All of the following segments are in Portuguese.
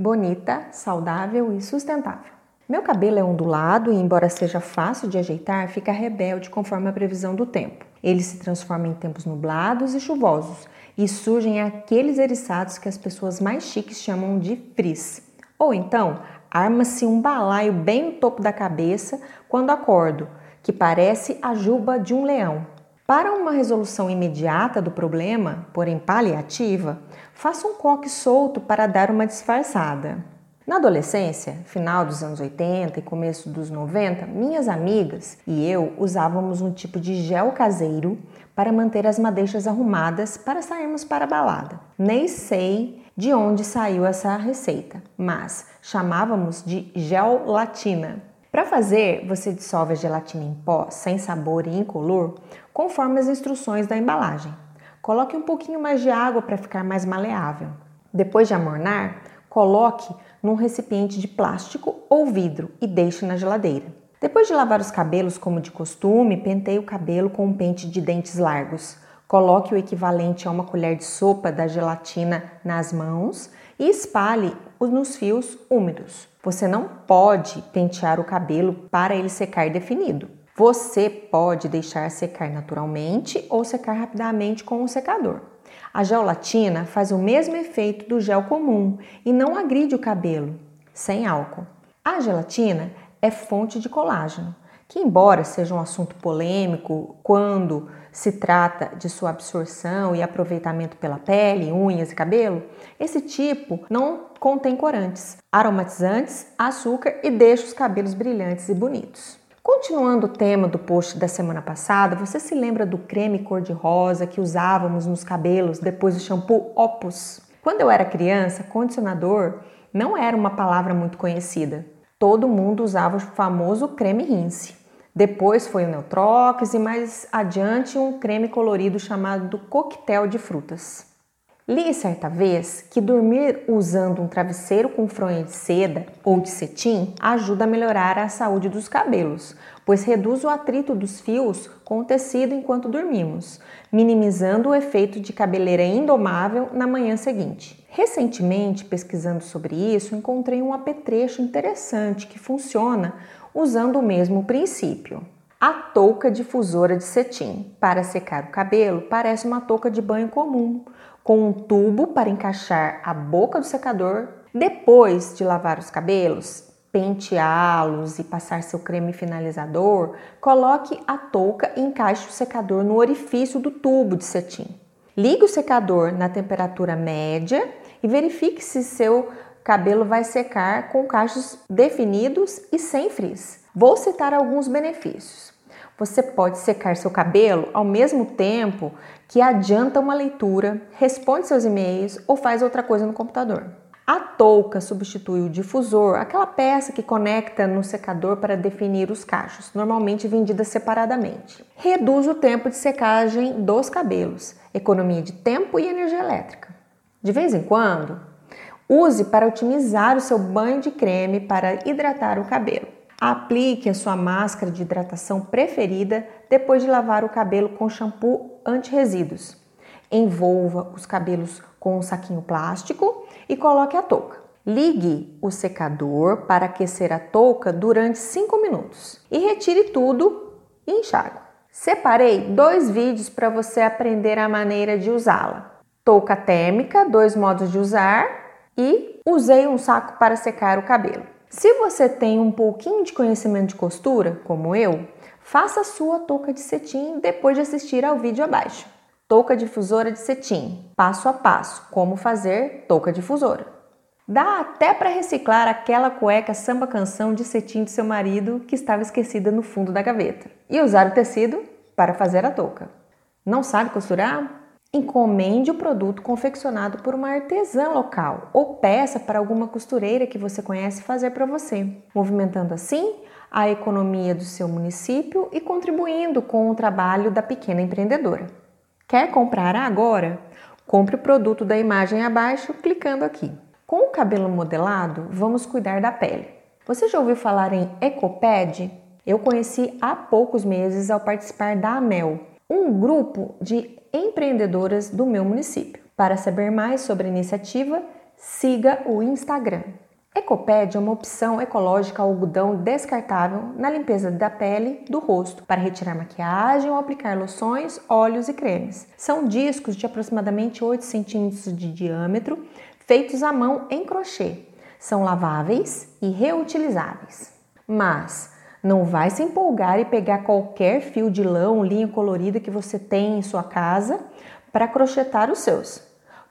bonita, saudável e sustentável. Meu cabelo é ondulado e, embora seja fácil de ajeitar, fica rebelde conforme a previsão do tempo. Ele se transforma em tempos nublados e chuvosos e surgem aqueles eriçados que as pessoas mais chiques chamam de frizz. Ou então, arma-se um balaio bem no topo da cabeça quando acordo, que parece a juba de um leão. Para uma resolução imediata do problema, porém paliativa, faça um coque solto para dar uma disfarçada. Na adolescência, final dos anos 80 e começo dos 90, minhas amigas e eu usávamos um tipo de gel caseiro para manter as madeixas arrumadas para sairmos para a balada. Nem sei de onde saiu essa receita, mas chamávamos de gel latina. Para fazer, você dissolve a gelatina em pó, sem sabor e incolor, conforme as instruções da embalagem. Coloque um pouquinho mais de água para ficar mais maleável. Depois de amornar, coloque num recipiente de plástico ou vidro e deixe na geladeira. Depois de lavar os cabelos como de costume, penteie o cabelo com um pente de dentes largos. Coloque o equivalente a uma colher de sopa da gelatina nas mãos e espalhe nos fios úmidos. Você não pode pentear o cabelo para ele secar definido. Você pode deixar secar naturalmente ou secar rapidamente com um secador. A gelatina faz o mesmo efeito do gel comum e não agride o cabelo, sem álcool. A gelatina é fonte de colágeno, que, embora seja um assunto polêmico quando se trata de sua absorção e aproveitamento pela pele, unhas e cabelo, esse tipo não contém corantes, aromatizantes, açúcar e deixa os cabelos brilhantes e bonitos. Continuando o tema do post da semana passada, você se lembra do creme cor-de-rosa que usávamos nos cabelos depois do shampoo Opus? Quando eu era criança, condicionador não era uma palavra muito conhecida. Todo mundo usava o famoso creme rinse. Depois foi o Neutrox e mais adiante um creme colorido chamado coquetel de frutas. Li certa vez que dormir usando um travesseiro com fronha de seda ou de cetim ajuda a melhorar a saúde dos cabelos, pois reduz o atrito dos fios com o tecido enquanto dormimos, minimizando o efeito de cabeleira indomável na manhã seguinte. Recentemente, pesquisando sobre isso, encontrei um apetrecho interessante que funciona usando o mesmo princípio. A touca difusora de cetim para secar o cabelo parece uma touca de banho comum, com um tubo para encaixar a boca do secador. Depois de lavar os cabelos, penteá-los e passar seu creme finalizador, coloque a touca e encaixe o secador no orifício do tubo de cetim. Ligue o secador na temperatura média e verifique se seu cabelo vai secar com cachos definidos e sem frizz. Vou citar alguns benefícios. Você pode secar seu cabelo ao mesmo tempo que adianta uma leitura, responde seus e-mails ou faz outra coisa no computador. A touca substitui o difusor, aquela peça que conecta no secador para definir os cachos, normalmente vendida separadamente. Reduz o tempo de secagem dos cabelos, economia de tempo e energia elétrica. De vez em quando, use para otimizar o seu banho de creme para hidratar o cabelo. Aplique a sua máscara de hidratação preferida depois de lavar o cabelo com shampoo anti-resíduos. Envolva os cabelos com um saquinho plástico e coloque a touca. Ligue o secador para aquecer a touca durante 5 minutos e retire tudo e enxague. Separei dois vídeos para você aprender a maneira de usá-la. Touca térmica, dois modos de usar e usei um saco para secar o cabelo. Se você tem um pouquinho de conhecimento de costura, como eu, faça sua touca de cetim depois de assistir ao vídeo abaixo. Touca difusora de cetim, passo a passo, como fazer touca difusora. Dá até para reciclar aquela cueca samba canção de cetim de seu marido que estava esquecida no fundo da gaveta e usar o tecido para fazer a touca. Não sabe costurar? Encomende o produto confeccionado por uma artesã local ou peça para alguma costureira que você conhece fazer para você, movimentando assim a economia do seu município e contribuindo com o trabalho da pequena empreendedora. Quer comprar agora? Compre o produto da imagem abaixo clicando aqui. Com o cabelo modelado, vamos cuidar da pele. Você já ouviu falar em Ecoped? Eu conheci há poucos meses ao participar da AMEL, um grupo de empreendedoras do meu município. Para saber mais sobre a iniciativa, Siga o Instagram. Ecoped é uma opção ecológica algodão descartável na limpeza da pele, do rosto, para retirar maquiagem ou aplicar loções, óleos e cremes. São discos de aproximadamente 8 centímetros de diâmetro, feitos à mão em crochê. São laváveis e reutilizáveis. Mas não vai se empolgar e pegar qualquer fio de lã ou linha colorida que você tem em sua casa para crochetar os seus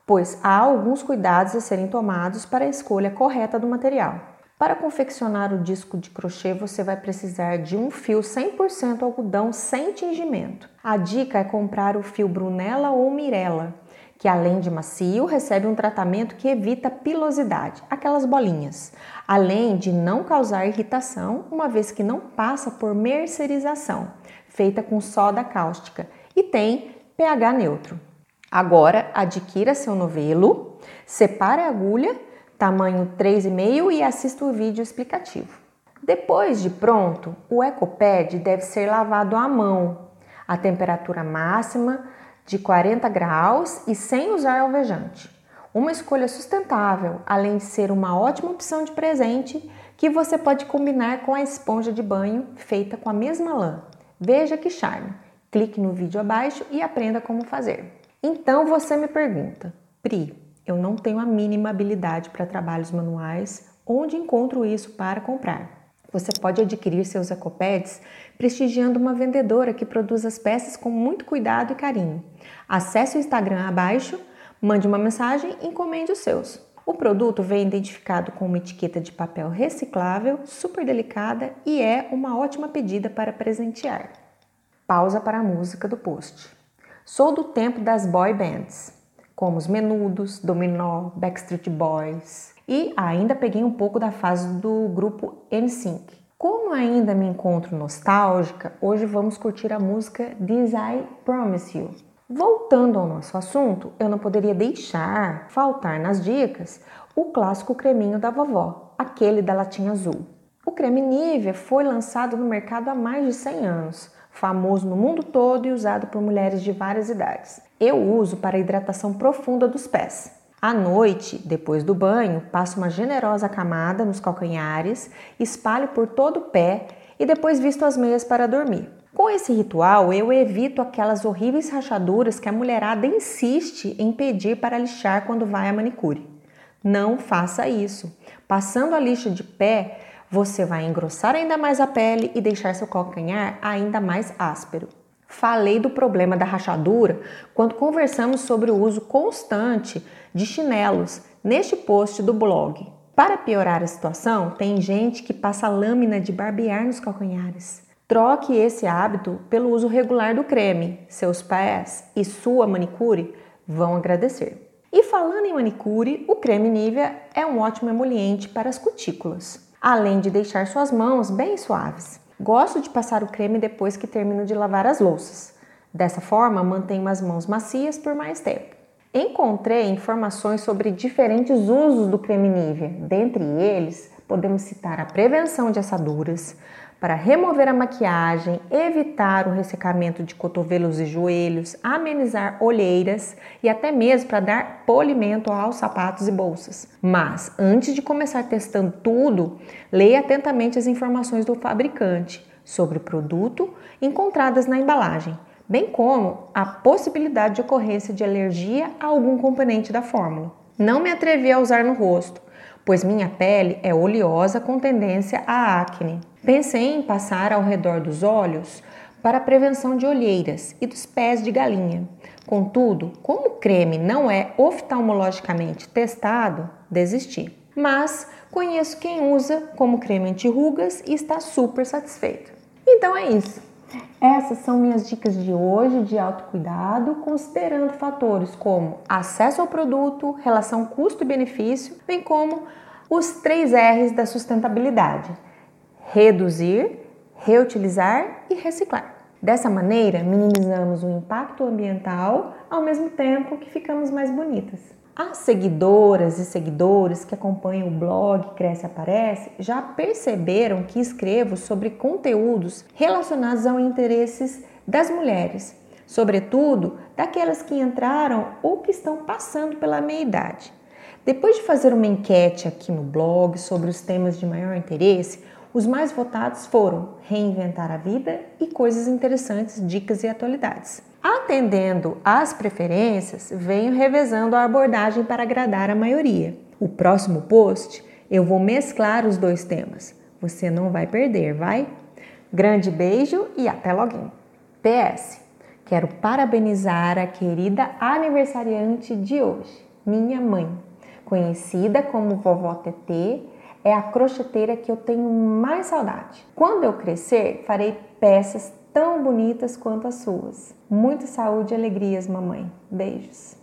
pois há alguns cuidados a serem tomados para a escolha correta do material. Para confeccionar o disco de crochê, você vai precisar de um fio 100% algodão sem tingimento. A dica é comprar o fio Brunella ou Mirella, que além de macio, recebe um tratamento que evita pilosidade, aquelas bolinhas, além de não causar irritação, uma vez que não passa por mercerização, feita com soda cáustica e tem pH neutro. Agora, adquira seu novelo, separe a agulha, tamanho 3,5 e assista o vídeo explicativo. Depois de pronto, o EcoPad deve ser lavado à mão, a temperatura máxima de 40 graus e sem usar alvejante. Uma escolha sustentável, além de ser uma ótima opção de presente que você pode combinar com a esponja de banho feita com a mesma lã. Veja que charme! Clique no vídeo abaixo e aprenda como fazer. Então você me pergunta, Pri, eu não tenho a mínima habilidade para trabalhos manuais, onde encontro isso para comprar? Você pode adquirir seus ecopads prestigiando uma vendedora que produz as peças com muito cuidado e carinho. Acesse o Instagram abaixo, mande uma mensagem e encomende os seus. O produto vem identificado com uma etiqueta de papel reciclável, super delicada e é uma ótima pedida para presentear. Pausa para a música do post. Sou do tempo das boy bands, como os Menudos, Dominó, Backstreet Boys e ainda peguei um pouco da fase do grupo NSYNC. Como ainda me encontro nostálgica, hoje vamos curtir a música This I Promise You. Voltando ao nosso assunto, eu não poderia deixar faltar nas dicas o clássico creminho da vovó, aquele da latinha azul. O creme Nivea foi lançado no mercado há mais de 100 anos famoso no mundo todo e usado por mulheres de várias idades. Eu uso para hidratação profunda dos pés. À noite, depois do banho, passo uma generosa camada nos calcanhares, espalho por todo o pé e depois visto as meias para dormir. Com esse ritual, eu evito aquelas horríveis rachaduras que a mulherada insiste em pedir para lixar quando vai à manicure. Não faça isso. Passando a lixa de pé, você vai engrossar ainda mais a pele e deixar seu calcanhar ainda mais áspero. Falei do problema da rachadura quando conversamos sobre o uso constante de chinelos neste post do blog. Para piorar a situação, tem gente que passa lâmina de barbear nos calcanhares. Troque esse hábito pelo uso regular do creme. Seus pés e sua manicure vão agradecer. E falando em manicure, o creme Nivea é um ótimo emoliente para as cutículas além de deixar suas mãos bem suaves. Gosto de passar o creme depois que termino de lavar as louças. Dessa forma, mantenho as mãos macias por mais tempo. Encontrei informações sobre diferentes usos do creme Nivea. Dentre eles, podemos citar a prevenção de assaduras, para remover a maquiagem, evitar o ressecamento de cotovelos e joelhos, amenizar olheiras e até mesmo para dar polimento aos sapatos e bolsas. Mas antes de começar testando tudo, leia atentamente as informações do fabricante sobre o produto encontradas na embalagem, bem como a possibilidade de ocorrência de alergia a algum componente da fórmula. Não me atrevi a usar no rosto, pois minha pele é oleosa com tendência a acne. Pensei em passar ao redor dos olhos para a prevenção de olheiras e dos pés de galinha. Contudo, como o creme não é oftalmologicamente testado, desisti. Mas conheço quem usa como creme anti-rugas e está super satisfeito. Então é isso. Essas são minhas dicas de hoje de autocuidado, considerando fatores como acesso ao produto, relação custo-benefício, bem como os três R's da sustentabilidade: reduzir, reutilizar e reciclar. Dessa maneira, minimizamos o impacto ambiental ao mesmo tempo que ficamos mais bonitas. As seguidoras e seguidores que acompanham o blog Cresce Aparece já perceberam que escrevo sobre conteúdos relacionados aos interesses das mulheres, sobretudo daquelas que entraram ou que estão passando pela meia idade. Depois de fazer uma enquete aqui no blog sobre os temas de maior interesse, os mais votados foram reinventar a vida e coisas interessantes, dicas e atualidades. Atendendo às preferências, venho revezando a abordagem para agradar a maioria. O próximo post eu vou mesclar os dois temas. Você não vai perder, vai? Grande beijo e até logo. PS. Quero parabenizar a querida aniversariante de hoje, minha mãe, conhecida como vovó TT, é a crocheteira que eu tenho mais saudade. Quando eu crescer, farei peças tão bonitas quanto as suas. Muita saúde e alegrias, mamãe. Beijos.